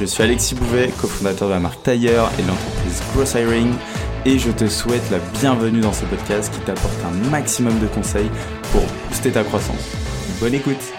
Je suis Alexis Bouvet, cofondateur de la marque Tailleur et de l'entreprise Gross Hiring et je te souhaite la bienvenue dans ce podcast qui t'apporte un maximum de conseils pour booster ta croissance. Bonne écoute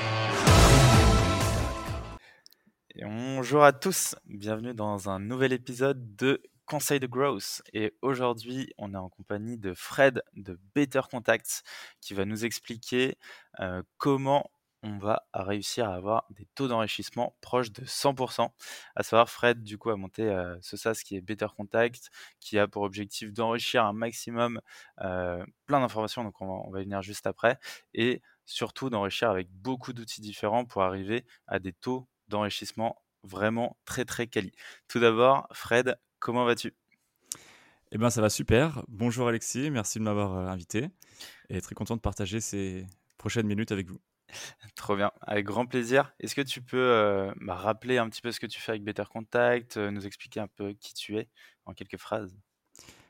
Bonjour à tous, bienvenue dans un nouvel épisode de Conseil de Growth. Et aujourd'hui, on est en compagnie de Fred de Better Contacts qui va nous expliquer euh, comment on va réussir à avoir des taux d'enrichissement proches de 100%. À savoir, Fred, du coup, a monté euh, ce SaaS qui est Better Contact, qui a pour objectif d'enrichir un maximum euh, plein d'informations, donc on va, y venir juste après, et surtout d'enrichir avec beaucoup d'outils différents pour arriver à des taux d'enrichissement vraiment très très quali. Tout d'abord, Fred, comment vas-tu? Eh ben, ça va super. Bonjour Alexis, merci de m'avoir euh, invité et très content de partager ces prochaines minutes avec vous. Trop bien, avec grand plaisir. Est-ce que tu peux euh, bah, rappeler un petit peu ce que tu fais avec Better Contact, euh, nous expliquer un peu qui tu es en quelques phrases?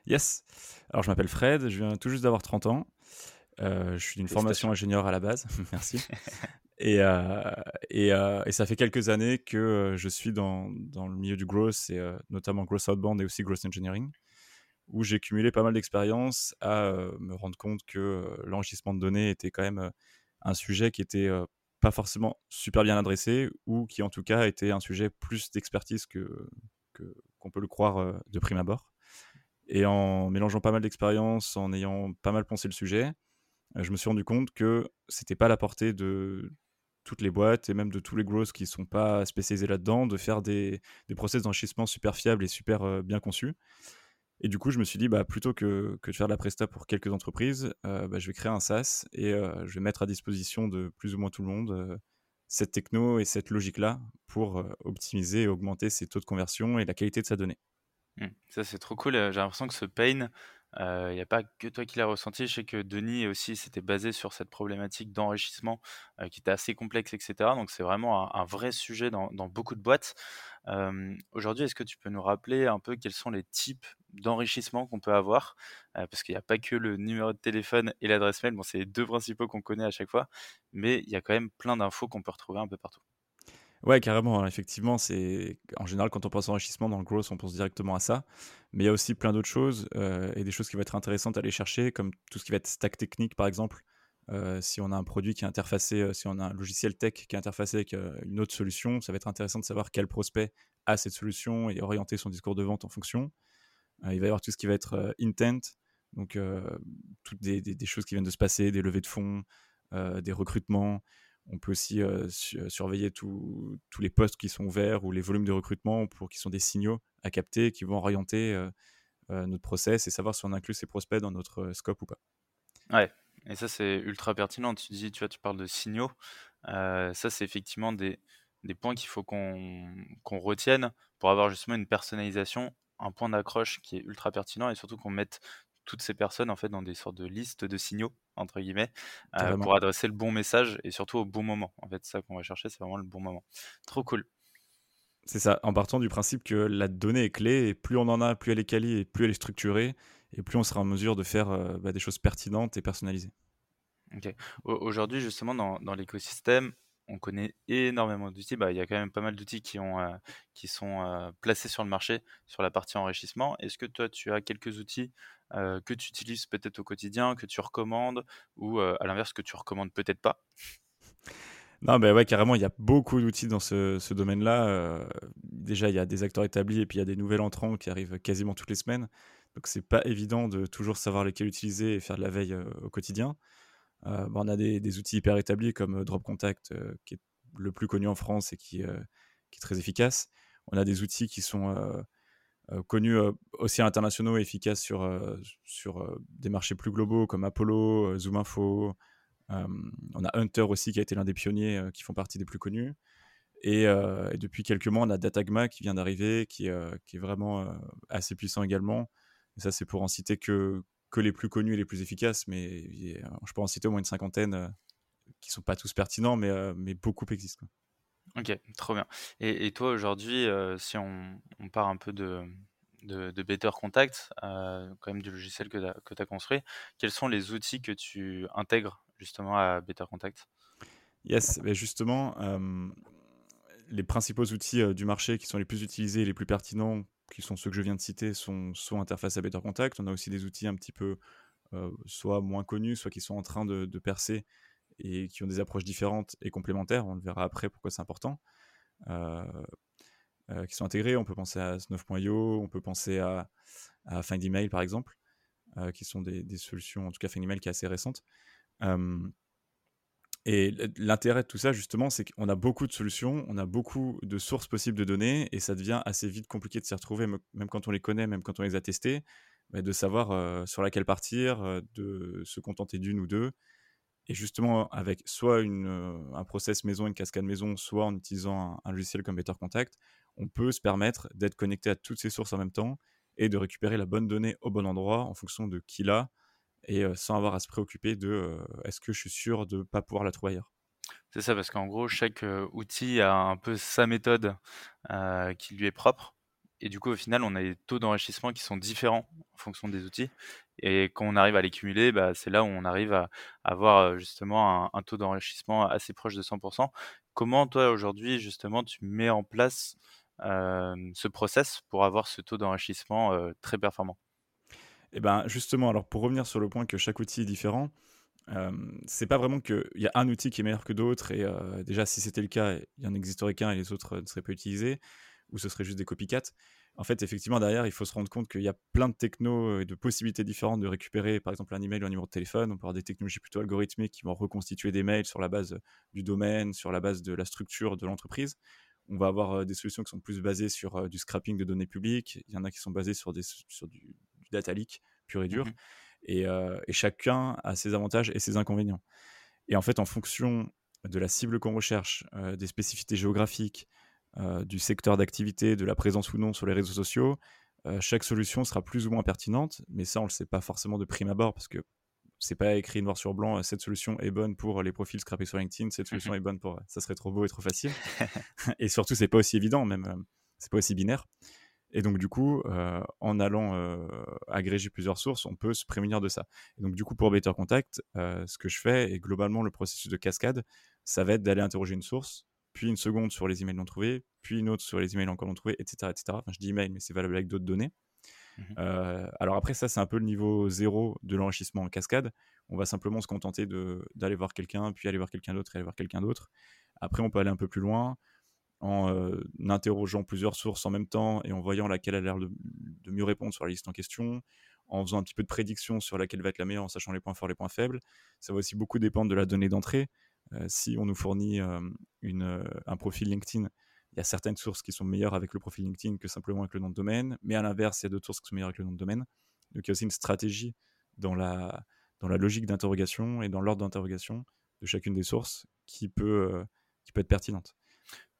Yes. Alors, je m'appelle Fred, je viens tout juste d'avoir 30 ans. Euh, je suis d'une formation ingénieur à la base, merci. Et, et, et, ça fait quelques années que je suis dans, dans, le milieu du growth, et notamment growth outbound et aussi growth engineering, où j'ai cumulé pas mal d'expérience à me rendre compte que l'enrichissement de données était quand même un sujet qui était pas forcément super bien adressé ou qui en tout cas était un sujet plus d'expertise que qu'on peut le croire de prime abord. Et en mélangeant pas mal d'expériences, en ayant pas mal pensé le sujet, je me suis rendu compte que c'était pas la portée de toutes les boîtes et même de tous les growths qui sont pas spécialisés là-dedans de faire des, des process d'enrichissement super fiables et super bien conçus. Et du coup, je me suis dit, bah, plutôt que, que de faire de la presta pour quelques entreprises, euh, bah, je vais créer un SaaS et euh, je vais mettre à disposition de plus ou moins tout le monde euh, cette techno et cette logique-là pour optimiser et augmenter ses taux de conversion et la qualité de sa donnée. Mmh. Ça, c'est trop cool. J'ai l'impression que ce pain, il n'y a pas que toi qui l'as ressenti. Je sais que Denis aussi s'était basé sur cette problématique d'enrichissement qui était assez complexe, etc. Donc, c'est vraiment un, vrai sujet dans, beaucoup de boîtes. Aujourd'hui, est-ce que tu peux nous rappeler un peu quels sont les types d'enrichissement qu'on peut avoir? Parce qu'il n'y a pas que le numéro de téléphone et l'adresse mail. Bon, c'est les deux principaux qu'on connaît à chaque fois, mais il y a quand même plein d'infos qu'on peut retrouver un peu partout. Ouais, carrément. Hein. Effectivement, c'est en général quand on pense enrichissement dans le growth, on pense directement à ça. Mais il y a aussi plein d'autres choses et des choses qui vont être intéressantes à aller chercher, comme tout ce qui va être stack technique, par exemple. si on a un produit qui est interfacé, si on a un logiciel tech qui est interfacé avec une autre solution, ça va être intéressant de savoir quel prospect a cette solution et orienter son discours de vente en fonction. il va y avoir tout ce qui va être intent, donc toutes des, choses qui viennent de se passer, des levées de fonds, des recrutements. On peut aussi surveiller tous les postes qui sont ouverts ou les volumes de recrutement pour qu'ils sont des signaux à capter qui vont orienter notre process et savoir si on inclut ces prospects dans notre scope ou pas. Ouais, et ça c'est ultra pertinent. Tu dis, tu parles de signaux. ça c'est effectivement des points qu'il faut qu'on retienne pour avoir justement une personnalisation, un point d'accroche qui est ultra pertinent et surtout qu'on mette toutes ces personnes en fait dans des sortes de listes de signaux entre guillemets euh, pour adresser le bon message et surtout au bon moment. En fait, ça qu'on va chercher, c'est vraiment le bon moment. Trop cool. C'est ça, en partant du principe que la donnée est clé et plus on en a, plus elle est quali et plus elle est structurée et plus on sera en mesure de faire euh, bah, des choses pertinentes et personnalisées. Aujourd'hui, justement, dans, dans l'écosystème, on connaît énormément d'outils. Bah, il y a quand même pas mal d'outils qui, euh, sont euh, placés sur le marché sur la partie enrichissement. Est-ce que toi, tu as quelques outils euh, que tu utilises peut-être au quotidien, que tu recommandes, ou à l'inverse, que tu recommandes peut-être pas? Non, ben ouais, carrément, il y a beaucoup d'outils dans ce, ce domaine-là. déjà, il y a des acteurs établis et puis il y a des nouvelles entrants qui arrivent quasiment toutes les semaines. Donc, c'est pas évident de toujours savoir lesquels utiliser et faire de la veille au quotidien. Euh, bah, on a des, outils hyper établis comme euh, Drop Contact, euh, qui est le plus connu en France et qui, est très efficace. On a des outils qui sont connus aussi internationaux et efficaces sur, sur des marchés plus globaux comme Apollo, ZoomInfo. on a Hunter aussi qui a été l'un des pionniers qui font partie des plus connus. Et, depuis quelques mois, on a Datagma qui vient d'arriver, qui, qui, est vraiment assez puissant également. Et ça, c'est pour en citer que, que les plus connus et les plus efficaces, mais je peux en citer au moins une cinquantaine qui sont pas tous pertinents, mais, mais beaucoup existent. Ok, trop bien. Et, toi, aujourd'hui, si on, on, part un peu de, de, Better Contact, quand même du logiciel que tu as, construit, quels sont les outils que tu intègres justement à Better Contact? Yes, mais justement, les principaux outils du marché qui sont les plus utilisés et les plus pertinents, qui sont ceux que je viens de citer, sont soit interface à Better Contact. On a aussi des outils un petit peu soit moins connus, soit qui sont en train de, percer et qui ont des approches différentes et complémentaires. On le verra après pourquoi c'est important. qui sont intégrés. On peut penser à Snuff.io, on peut penser à, à Find Email par exemple, qui sont des, des, solutions, en tout cas Find Email qui est assez récente. Et l'intérêt de tout ça, justement, c'est qu'on a beaucoup de solutions, on a beaucoup de sources possibles de données, et ça devient assez vite compliqué de s'y retrouver, même quand on les connaît, même quand on les a testés, bah, de savoir euh, sur laquelle partir, euh, de se contenter d'une ou deux. Et justement, avec soit une, euh, un process maison, une cascade maison, soit en utilisant un, logiciel comme Better Contact, on peut se permettre d'être connecté à toutes ces sources en même temps et de récupérer la bonne donnée au bon endroit en fonction de qui l'a et sans avoir à se préoccuper de est-ce que je suis sûr de ne pas pouvoir la trouver ailleurs? C'est ça, parce qu'en gros, chaque outil a un peu sa méthode qui lui est propre. Et du coup, au final, on a des taux d'enrichissement qui sont différents en fonction des outils. Et quand on arrive à les cumuler, bah, c'est là où on arrive à avoir justement un, taux d'enrichissement assez proche de 100%. Comment toi, aujourd'hui, justement, tu mets en place ce process pour avoir ce taux d'enrichissement très performant? Et eh ben justement, alors pour revenir sur le point que chaque outil est différent, euh, c'est pas vraiment qu'il y a un outil qui est meilleur que d'autres et euh, déjà si c'était le cas, il y en existerait qu'un et les autres ne seraient pas utilisés ou ce serait juste des copycats. En fait, effectivement, derrière, il faut se rendre compte qu'il y a plein de technos et de possibilités différentes de récupérer, par exemple, un email ou un numéro de téléphone. On peut avoir des technologies plutôt algorithmiques qui vont reconstituer des mails sur la base du domaine, sur la base de la structure de l'entreprise. On va avoir euh, des solutions qui sont plus basées sur du scrapping de données publiques. Il y en a qui sont basées sur, des, sur du, data leak pur et dur. Mmh euh, et, chacun a ses avantages et ses inconvénients. Et en fait, en fonction de la cible qu'on recherche, euh, des spécificités géographiques, euh, du secteur d'activité, de la présence ou non sur les réseaux sociaux, chaque solution sera plus ou moins pertinente. Mais ça, on ne le sait pas forcément de prime abord parce que c'est pas écrit noir sur blanc. Cette solution est bonne pour les profils scrappés sur LinkedIn. Cette solution mmh est bonne pour. Ça serait trop beau et trop facile. et surtout, c'est pas aussi évident, même. c'est pas aussi binaire. Et donc, du coup, euh, en allant euh, agréger plusieurs sources, on peut se prémunir de ça. Et donc, du coup, pour Better Contact, euh, ce que je fais, et globalement, le processus de cascade, ça va être d'aller interroger une source, puis une seconde sur les emails non trouvés, puis une autre sur les emails encore non trouvés, etc. etc. Enfin, je dis email, mais c'est valable avec d'autres données. Mmh alors après, ça, c'est un peu le niveau zéro de l'enrichissement en cascade. On va simplement se contenter d'aller voir quelqu'un, puis aller voir quelqu'un d'autre, et aller voir quelqu'un d'autre. Après, on peut aller un peu plus loin en interrogeant plusieurs sources en même temps et en voyant laquelle a l'air de, mieux répondre sur la liste en question, en faisant un petit peu de prédiction sur laquelle va être la meilleure, en sachant les points forts, les points faibles. Ça va aussi beaucoup dépendre de la donnée d'entrée. Si on nous fournit un profil LinkedIn, il y a certaines sources qui sont meilleures avec le profil LinkedIn que simplement avec le nom de domaine, mais à l'inverse, il y a d'autres sources qui sont meilleures avec le nom de domaine. Donc il y a aussi une stratégie dans la, dans la logique d'interrogation et dans l'ordre d'interrogation de chacune des sources qui peut, qui peut être pertinente.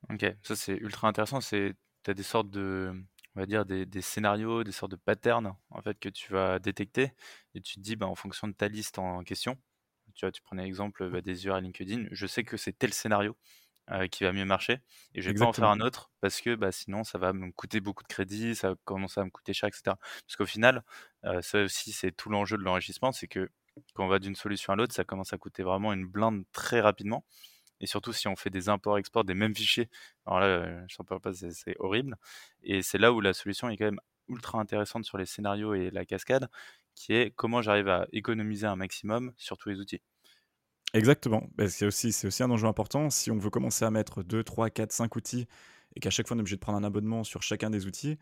OK, ça c'est ultra intéressant. C'est, tu as des sortes de, on va dire des, des scénarios, des sortes de patterns en fait que tu vas détecter et tu te dis bah, en fonction de ta liste en question. Tu vois, tu prenais l'exemple bah, des URL LinkedIn. Je sais que c'est tel scénario euh, qui va mieux marcher et je vais pas en faire un autre parce que bah, sinon ça va me coûter beaucoup de crédit, ça va commencer à me coûter cher, etc. Parce qu'au final, euh, ça aussi c'est tout l'enjeu de l'enrichissement, c'est que quand on va d'une solution à l'autre, ça commence à coûter vraiment une blinde très rapidement et surtout si on fait des imports-exports des mêmes fichiers. Alors là, euh, je ne parle pas, c'est horrible. Et c'est là où la solution est quand même ultra intéressante sur les scénarios et la cascade, qui est comment j'arrive à économiser un maximum sur tous les outils. Exactement. Ben, c'est aussi, aussi un enjeu important. Si on veut commencer à mettre 2, 3, 4, 5 outils et qu'à chaque fois on est obligé de prendre un abonnement sur chacun des outils,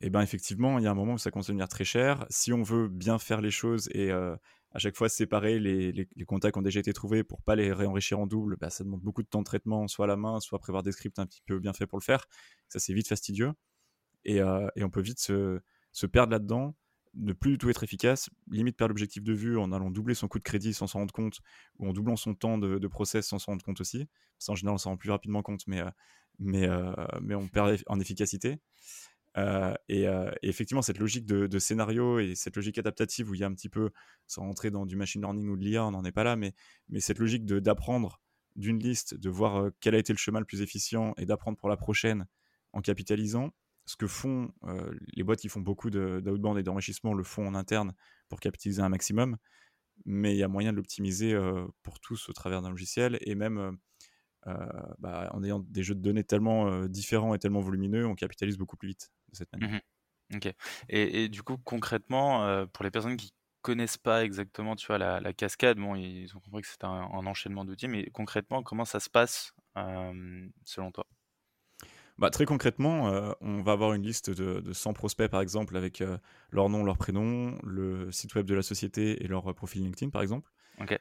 et eh ben effectivement, il y a un moment où ça commence à devenir très cher. Si on veut bien faire les choses et euh, à chaque fois séparer les, contacts qui ont déjà été trouvés pour pas les réenrichir en double, bah, ça demande beaucoup de temps de traitement, soit à la main, soit prévoir des scripts un petit peu bien faits pour le faire. Ça, c'est vite fastidieux. Et, euh, on peut vite se, perdre là-dedans, ne plus du tout être efficace, limite perdre l'objectif de vue en allant doubler son coût de crédit sans s'en rendre compte, ou en doublant son temps de, process sans s'en rendre compte aussi. Ça, en général, on s'en rend plus rapidement compte, mais, euh, mais on perd en efficacité. Et, effectivement, cette logique de, scénario et cette logique adaptative où il y a un petit peu, sans rentrer dans du machine learning ou de l'IA, on n'en est pas là, mais, cette logique d'apprendre d'une liste, de voir quel a été le chemin le plus efficient et d'apprendre pour la prochaine en capitalisant. Ce que font les boîtes qui font beaucoup d'outbound et d'enrichissement le font en interne pour capitaliser un maximum, mais il y a moyen de l'optimiser pour tous au travers d'un logiciel et même bah, en ayant des jeux de données tellement différents et tellement volumineux, on capitalise beaucoup plus vite de cette manière. Mmh ok. Et, du coup, concrètement, pour les personnes qui connaissent pas exactement, tu vois, la, cascade, bon, ils ont compris que c'était un, enchaînement d'outils, mais concrètement, comment ça se passe selon toi? Bah, très concrètement, on va avoir une liste de, 100 prospects, par exemple, avec leur nom, leur prénom, le site web de la société et leur profil LinkedIn, par exemple. Ok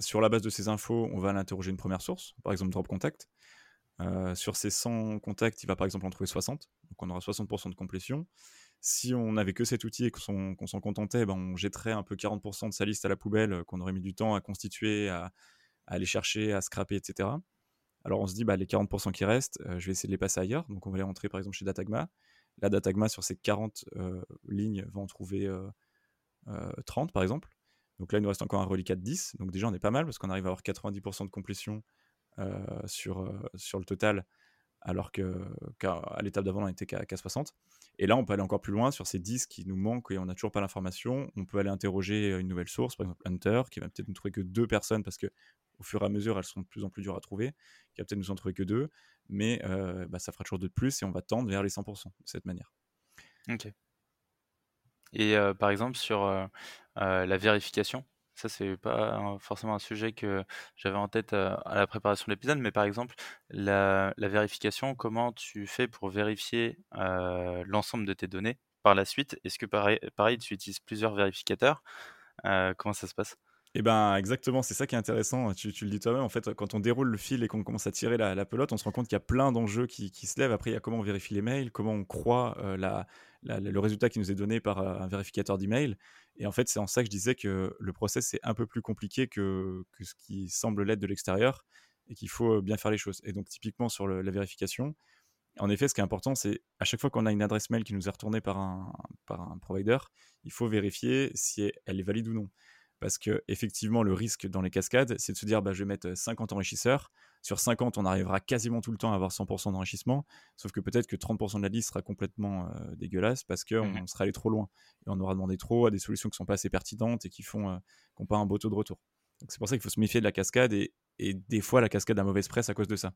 sur la base de ces infos, on va l'interroger une première source, par exemple Drop Contact. Euh, sur ces 100 contacts, il va par exemple en trouver 60, donc on aura 60% de complétion. Si on n'avait que cet outil et qu'on s'en contentait, ben on jetterait un peu 40% de sa liste à la poubelle, euh, qu'on aurait mis du temps à constituer, à, aller chercher, à scraper, etc. Alors on se dit, bah, les 40% qui restent, euh, je vais essayer de les passer ailleurs. Donc on va les rentrer par exemple chez Datagma. La Datagma, sur ces 40 lignes, va en trouver 30 par exemple. Donc là, il nous reste encore un reliquat de 10. Donc déjà, on est pas mal parce qu'on arrive à avoir 90% de complétion sur, euh, sur le total, alors qu'à l'étape d'avant, on était qu'à 60. Et là, on peut aller encore plus loin sur ces 10 qui nous manquent et on n'a toujours pas l'information. On peut aller interroger une nouvelle source, par exemple Hunter, qui va peut-être nous trouver que deux personnes parce que au fur et à mesure, elles sont de plus en plus dures à trouver, qui va peut-être nous en trouver que deux, mais euh, bah, ça fera toujours deux de plus et on va tendre vers les 100% de cette manière. Ok. Et par exemple, sur la vérification, ça, c'est pas forcément un sujet que j'avais en tête à la préparation de l'épisode, mais par exemple, la, vérification, comment tu fais pour vérifier l'ensemble de tes données par la suite? Est-ce que pareil, tu utilises plusieurs vérificateurs? Comment ça se passe? Eh ben exactement, c'est ça qui est intéressant. Tu, le dis toi-même, en fait, quand on déroule le fil et qu'on commence à tirer la, pelote, on se rend compte qu'il y a plein d'enjeux qui, se lèvent. Après, il y a comment on vérifie les mails, comment on croit la, le résultat qui nous est donné par euh, un vérificateur d'email. Et en fait, c'est en ça que je disais que le process est un peu plus compliqué que, ce qui semble l'être de l'extérieur et qu'il faut euh, bien faire les choses. Et donc, typiquement sur la vérification, en effet, ce qui est important, c'est à chaque fois qu'on a une adresse mail qui nous est retournée par un, par un provider, il faut vérifier si elle est valide ou non. Parce que effectivement, le risque dans les cascades, c'est de se dire bah, je vais mettre 50 enrichisseurs. Sur 50, on arrivera quasiment tout le temps à avoir 100% d'enrichissement. Sauf que peut-être que 30% de la liste sera complètement dégueulasse parce qu'on mmh sera allé trop loin. Et on aura demandé trop à des solutions qui sont pas assez pertinentes et qui font pas un beau taux de retour. C'est pour ça qu'il faut se méfier de la cascade. Et, des fois, la cascade a mauvaise presse à cause de ça.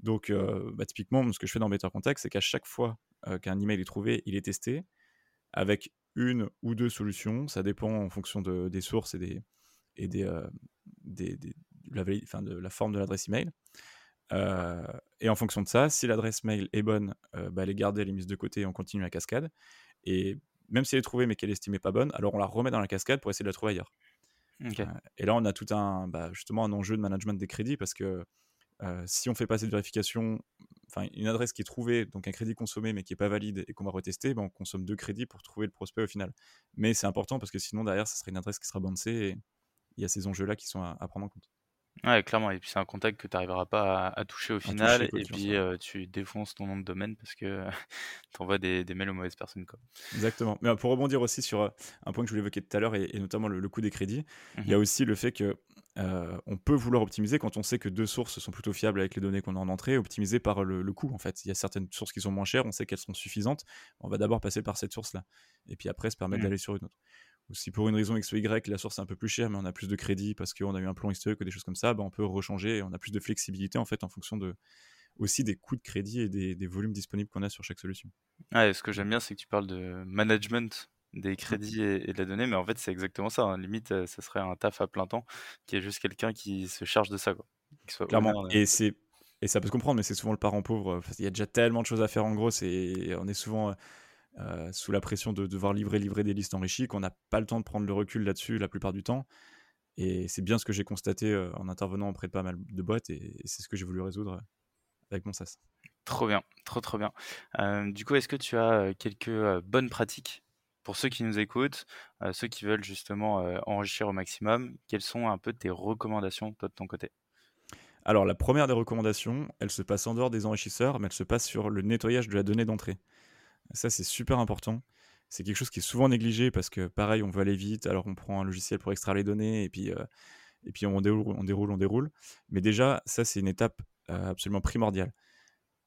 Donc, bah, typiquement, ce que je fais dans Better Contact, c'est qu'à chaque fois qu'un email est trouvé, il est testé avec une ou deux solutions. Ça dépend en fonction de, des sources et, des, et des, euh, des, la, de la forme de l'adresse email. Euh, et en fonction de ça, si l'adresse mail est bonne, euh, bah, elle est gardée, elle est mise de côté et on continue la cascade. Et même si elle est trouvée mais qu'elle est estimée pas bonne, alors on la remet dans la cascade pour essayer de la trouver ailleurs. et là, on a tout un, bah, justement un enjeu de management des crédits parce que si on fait passer de vérification, une adresse qui est trouvée, donc un crédit consommé mais qui n'est pas valide et qu'on va retester, ben on consomme deux crédits pour trouver le prospect au final. Mais c'est important parce que sinon derrière, ça serait une adresse qui sera bouncée et il y a ces enjeux-là qui sont à, prendre en compte. Ouais, clairement. Et puis c'est un contact que tu n'arriveras pas à, toucher au final. et puis tu défonces ton nom de domaine parce que tu envoies des, mails aux mauvaises personnes. Quoi. Exactement. Mais pour rebondir aussi sur un point que je voulais évoquer tout à l'heure et, notamment le, coût des crédits, il y a mmh aussi le fait que on peut vouloir optimiser quand on sait que deux sources sont plutôt fiables avec les données qu'on a en entrée, optimiser par le, coût en fait. Il y a certaines sources qui sont moins chères, on sait qu'elles sont suffisantes, on va d'abord passer par cette source-là, et puis après se permettre mmh. d'aller sur une autre. Ou si pour une raison X ou Y, la source est un peu plus chère, mais on a plus de crédit parce qu'on a eu un plan historique ou des choses comme ça, bah, on peut rechanger, et on a plus de flexibilité en fait en fonction de aussi des coûts de crédit et des, volumes disponibles qu'on a sur chaque solution. Ouais, ce que j'aime bien, c'est que tu parles de management des crédits et, de la donnée, mais en fait, c'est exactement ça. Hein. Limite, euh, ça serait un taf à plein temps qui est juste quelqu'un qui se charge de ça. Quoi. Clairement. Et c'est. Et ça peut se comprendre, mais c'est souvent le parent pauvre. Il y a déjà tellement de choses à faire en gros, et on est souvent euh, sous la pression de devoir livrer, livrer des listes enrichies, qu'on n'a pas le temps de prendre le recul là-dessus la plupart du temps. Et c'est bien ce que j'ai constaté euh, en intervenant auprès de pas mal de boîtes, et, c'est ce que j'ai voulu résoudre avec mon SaaS. Trop bien, trop trop bien. du coup, est-ce que tu as quelques bonnes pratiques pour ceux qui nous écoutent, euh, ceux qui veulent justement euh, enrichir au maximum, quelles sont un peu tes recommandations toi de ton côté? Alors, la première des recommandations, elle se passe en dehors des enrichisseurs, mais elle se passe sur le nettoyage de la donnée d'entrée. Ça, c'est super important. C'est quelque chose qui est souvent négligé parce que, pareil, on veut aller vite, alors on prend un logiciel pour extraire les données et puis, euh, et puis on, déroule, on déroule, on déroule. Mais déjà, ça, c'est une étape euh, absolument primordiale.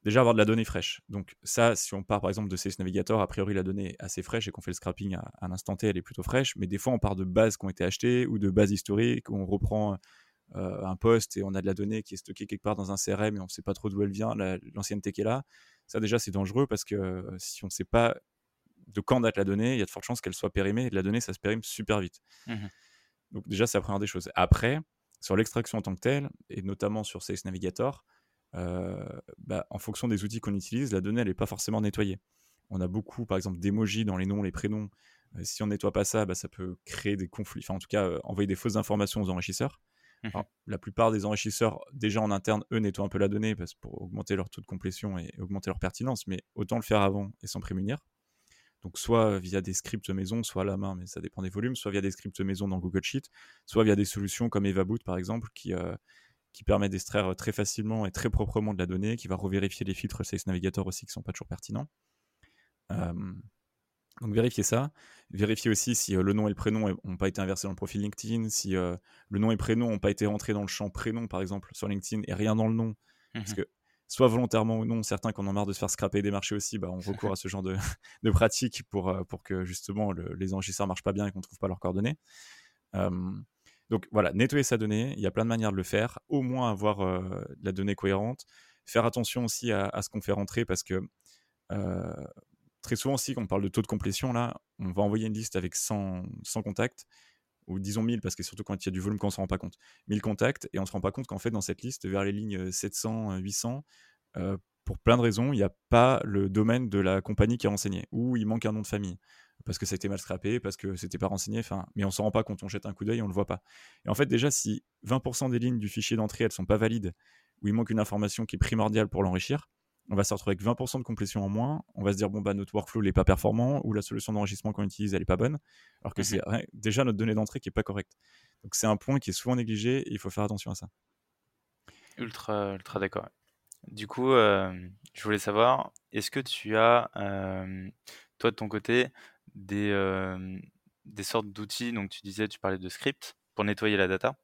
Déjà, avoir de la donnée fraîche. Donc, ça, si on part par exemple de CS Navigator, a priori, la donnée est assez fraîche et qu'on fait le scrapping à, l'instant T, elle est plutôt fraîche. Mais des fois, on part de bases qui ont été achetées ou de bases historiques, on reprend euh, un poste et on a de la donnée qui est stockée quelque part dans un CRM et on ne sait pas trop d'où elle vient, l'ancienneté qui est là. Ça, déjà, c'est dangereux parce que si on ne sait pas de quand date la donnée, il y a de fortes chances qu'elle soit périmée. Et la donnée, ça se périme super vite. Mmh Donc déjà, c'est la première des choses. Après, sur l'extraction en tant que telle, et notamment sur Sales Navigator, euh, bah, en fonction des outils qu'on utilise, la donnée, elle n'est pas forcément nettoyée. On a beaucoup, par exemple, d'émojis dans les noms, les prénoms. Euh, si on nettoie pas ça, bah, ça peut créer des conflits, enfin en tout cas, euh, envoyer des fausses informations aux enrichisseurs. Mmh la plupart des enrichisseurs, déjà en interne, eux nettoient un peu la donnée parce, pour augmenter leur taux de complétion et augmenter leur pertinence, mais autant le faire avant et s'en prémunir. Donc soit via des scripts maison, soit à la main, mais ça dépend des volumes, soit via des scripts maison dans Google Sheet, soit via des solutions comme EvaBoot par exemple, qui, euh, qui permet d'extraire très facilement et très proprement de la donnée, qui va revérifier les filtres Sales Navigator aussi qui ne sont pas toujours pertinents. Donc vérifiez ça. Vérifiez aussi si euh, le nom et le prénom n'ont pas été inversés dans le profil LinkedIn, si euh, le nom et prénom n'ont pas été rentrés dans le champ prénom par exemple sur LinkedIn et rien dans le nom. Parce mmh que soit volontairement ou non, certains qui en ont marre de se faire scraper des marchés aussi, bah, on recourt à ce genre de, de pratiques pour, euh, pour que justement les enregistreurs marchent pas bien et qu'on ne trouve pas leurs coordonnées. donc voilà, nettoyer sa donnée, il y a plein de manières de le faire, au moins avoir euh, la donnée cohérente, faire attention aussi à, ce qu'on fait rentrer parce que euh, très souvent aussi quand on parle de taux de complétion, là, on va envoyer une liste avec 100, 100 contacts ou disons 1000 parce que surtout quand il y a du volume qu'on ne se rend pas compte. 1000 contacts et on ne se rend pas compte qu'en fait dans cette liste vers les lignes 700, 800, euh, pour plein de raisons, il n'y a pas le domaine de la compagnie qui est renseigné ou il manque un nom de famille parce que ça a été mal scrappé, parce que c'était pas renseigné, enfin, mais on s'en rend pas compte, on jette un coup d'œil, on le voit pas. Et en fait, déjà, si 20% des lignes du fichier d'entrée elles sont pas valides, ou il manque une information qui est primordiale pour l'enrichir, on va se retrouver avec 20% de complétion en moins. On va se dire, bon, bah, notre workflow n'est pas performant ou la solution d'enregistrement qu'on utilise, elle n'est pas bonne. Alors que mmh c'est déjà notre donnée d'entrée qui n'est pas correcte. Donc, c'est un point qui est souvent négligé et il faut faire attention à ça. Ultra, ultra d'accord. Du coup, euh, je voulais savoir, est-ce que tu as, euh, toi, de ton côté, des, euh, des sortes d'outils? Donc, tu disais, tu parlais de script pour nettoyer la data.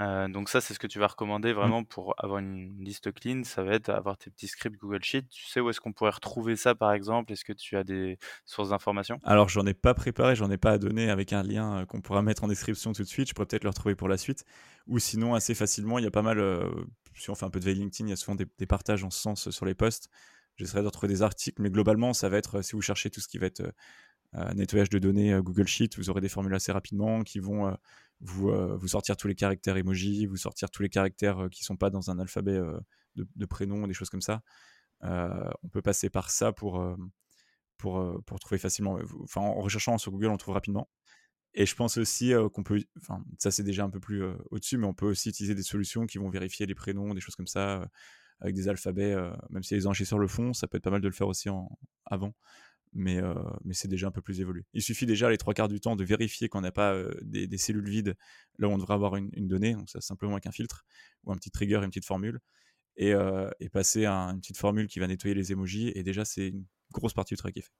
Euh, donc ça, c'est ce que tu vas recommander mmh. vraiment pour avoir une liste clean. Ça va être avoir tes petits scripts Google Sheet. Tu sais où est-ce qu'on pourrait retrouver ça, par exemple? Est-ce que tu as des sources d'informations? Alors, j'en ai pas préparé, j'en ai pas à donner avec un lien euh, qu'on pourra mettre en description tout de suite. Je pourrais peut-être le retrouver pour la suite. Ou sinon, assez facilement, il y a pas mal. Euh, si on fait un peu de veille LinkedIn, il y a souvent des, partages en ce sens sur les posts. J'essaierai de retrouver des articles, mais globalement, ça va être si vous cherchez tout ce qui va être nettoyage de données Google Sheet, vous aurez des formules assez rapidement qui vont vous, euh, vous sortir tous les caractères emoji, vous sortir tous les caractères euh, qui sont pas dans un alphabet euh, de, de prénom, des choses comme ça. on peut passer par ça pour, pour, pour trouver facilement. En recherchant sur Google, on trouve rapidement. Et je pense aussi qu'on peut, enfin, ça c'est déjà un peu plus au-dessus, mais on peut aussi utiliser des solutions qui vont vérifier les prénoms, des choses comme ça, avec des alphabets, même si les enregistreurs le font, ça peut être pas mal de le faire aussi en, avant mais, euh, mais c'est déjà un peu plus évolué. Il suffit déjà les trois quarts du temps de vérifier qu'on n'a pas euh, des, cellules vides là où on devrait avoir une, donnée, donc ça simplement avec un filtre ou un petit trigger une petite formule, et, euh, passer à une petite formule qui va nettoyer les emojis, et déjà c'est une grosse partie du travail qui est fait.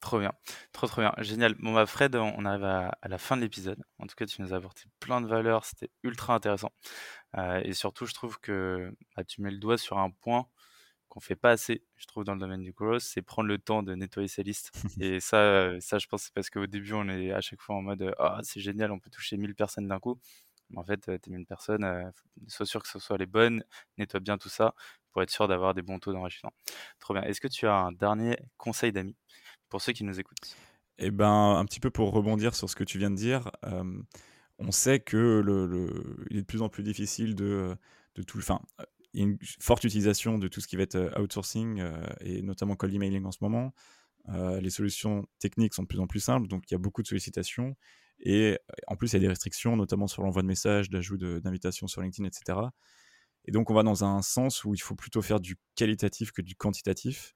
Trop bien, trop trop bien, génial. Bon bah Fred, on arrive à, la fin de l'épisode. En tout cas, tu nous as apporté plein de valeurs, c'était ultra intéressant. et surtout, je trouve que bah, tu mets le doigt sur un point qu'on fait pas assez, je trouve, dans le domaine du growth, c'est prendre le temps de nettoyer sa liste. et ça, euh, ça, je pense, c'est parce qu'au début, on est à chaque fois en mode Ah, c'est génial, on peut toucher 1000 personnes d'un coup. Mais en fait, euh, tes 1000 personnes, euh, sois sûr que ce soit les bonnes, nettoie bien tout ça pour être sûr d'avoir des bons taux d'enrichissement. Trop bien. Est-ce que tu as un dernier conseil d'amis pour ceux qui nous écoutent? Eh ben, un petit peu pour rebondir sur ce que tu viens de dire. on sait que le, il est de plus en plus difficile de, de tout. Enfin, une forte utilisation de tout ce qui va être euh, outsourcing euh, et notamment cold emailing en ce moment. Euh, les solutions techniques sont de plus en plus simples, donc il y a beaucoup de sollicitations. Et en plus, il y a des restrictions, notamment sur l'envoi de messages, d'ajout d'invitations sur LinkedIn, etc. Et donc, on va dans un sens où il faut plutôt faire du qualitatif que du quantitatif.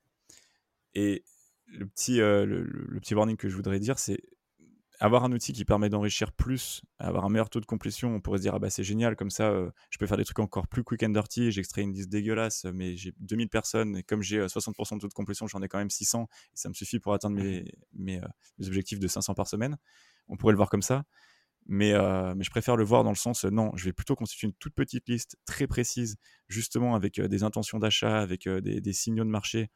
Et le petit, le, petit warning que je voudrais dire, c'est avoir un outil qui permet d'enrichir plus, avoir un meilleur taux de complétion, on pourrait se dire ah bah c'est génial, comme ça je peux faire des trucs encore plus quick and dirty, j'extrais une liste dégueulasse, mais j'ai 2000 personnes et comme j'ai 60% de taux de complétion, j'en ai quand même 600 et ça me suffit pour atteindre mes, mes, mes, objectifs de 500 par semaine. On pourrait le voir comme ça. Mais, mais je préfère le voir dans le sens, non, je vais plutôt constituer une toute petite liste très précise, justement avec des intentions d'achat, avec des, des, signaux de marché.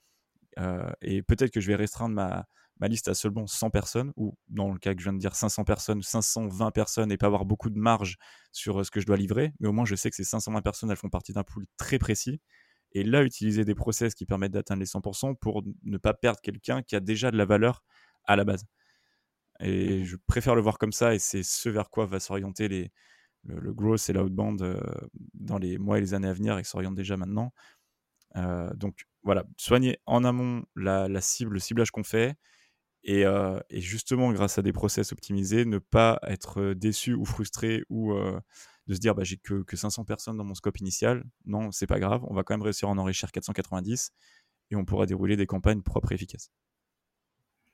et peut-être que je vais restreindre ma, ma liste à seulement 100 personnes, ou dans le cas que je viens de dire 500 personnes, 520 personnes, et pas avoir beaucoup de marge sur ce que je dois livrer, mais au moins je sais que ces 520 personnes, elles font partie d'un pool très précis. Et là, utiliser des process qui permettent d'atteindre les 100% pour ne pas perdre quelqu'un qui a déjà de la valeur à la base. Et mmh je préfère le voir comme ça, et c'est ce vers quoi va s'orienter les, le, growth et l'outbound dans les mois et les années à venir, et s'oriente déjà maintenant. donc voilà, soigner en amont la, la cible, le ciblage qu'on fait, et, justement, grâce à des process optimisés, ne pas être déçu ou frustré ou de se dire bah, j'ai que, que 500 personnes dans mon scope initial. Non, c'est pas grave, on va quand même réussir à en enrichir 490 et on pourra dérouler des campagnes propres et efficaces.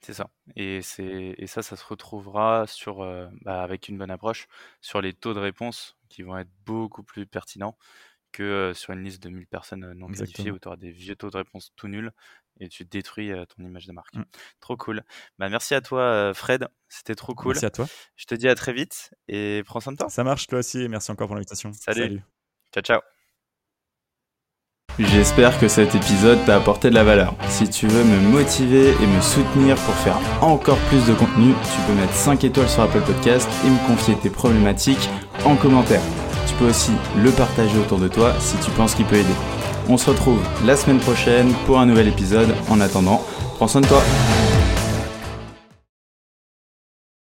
C'est ça. Et, ça, ça se retrouvera sur, bah, avec une bonne approche sur les taux de réponse qui vont être beaucoup plus pertinents que sur une liste de 1000 personnes non qualifiées où tu auras des vieux taux de réponse tout nuls et tu détruis ton image de marque. Mmh. Trop cool. Bah, merci à toi, Fred. C'était trop cool. Merci à toi. Je te dis à très vite et prends soin de toi. Ça marche, toi aussi. Et merci encore pour l'invitation. Salut. Salut. Ciao, ciao. J'espère que cet épisode t'a apporté de la valeur. Si tu veux me motiver et me soutenir pour faire encore plus de contenu, tu peux mettre 5 étoiles sur Apple Podcast et me confier tes problématiques en commentaire. Tu peux aussi le partager autour de toi si tu penses qu'il peut aider. On se retrouve la semaine prochaine pour un nouvel épisode. En attendant, prends soin de toi.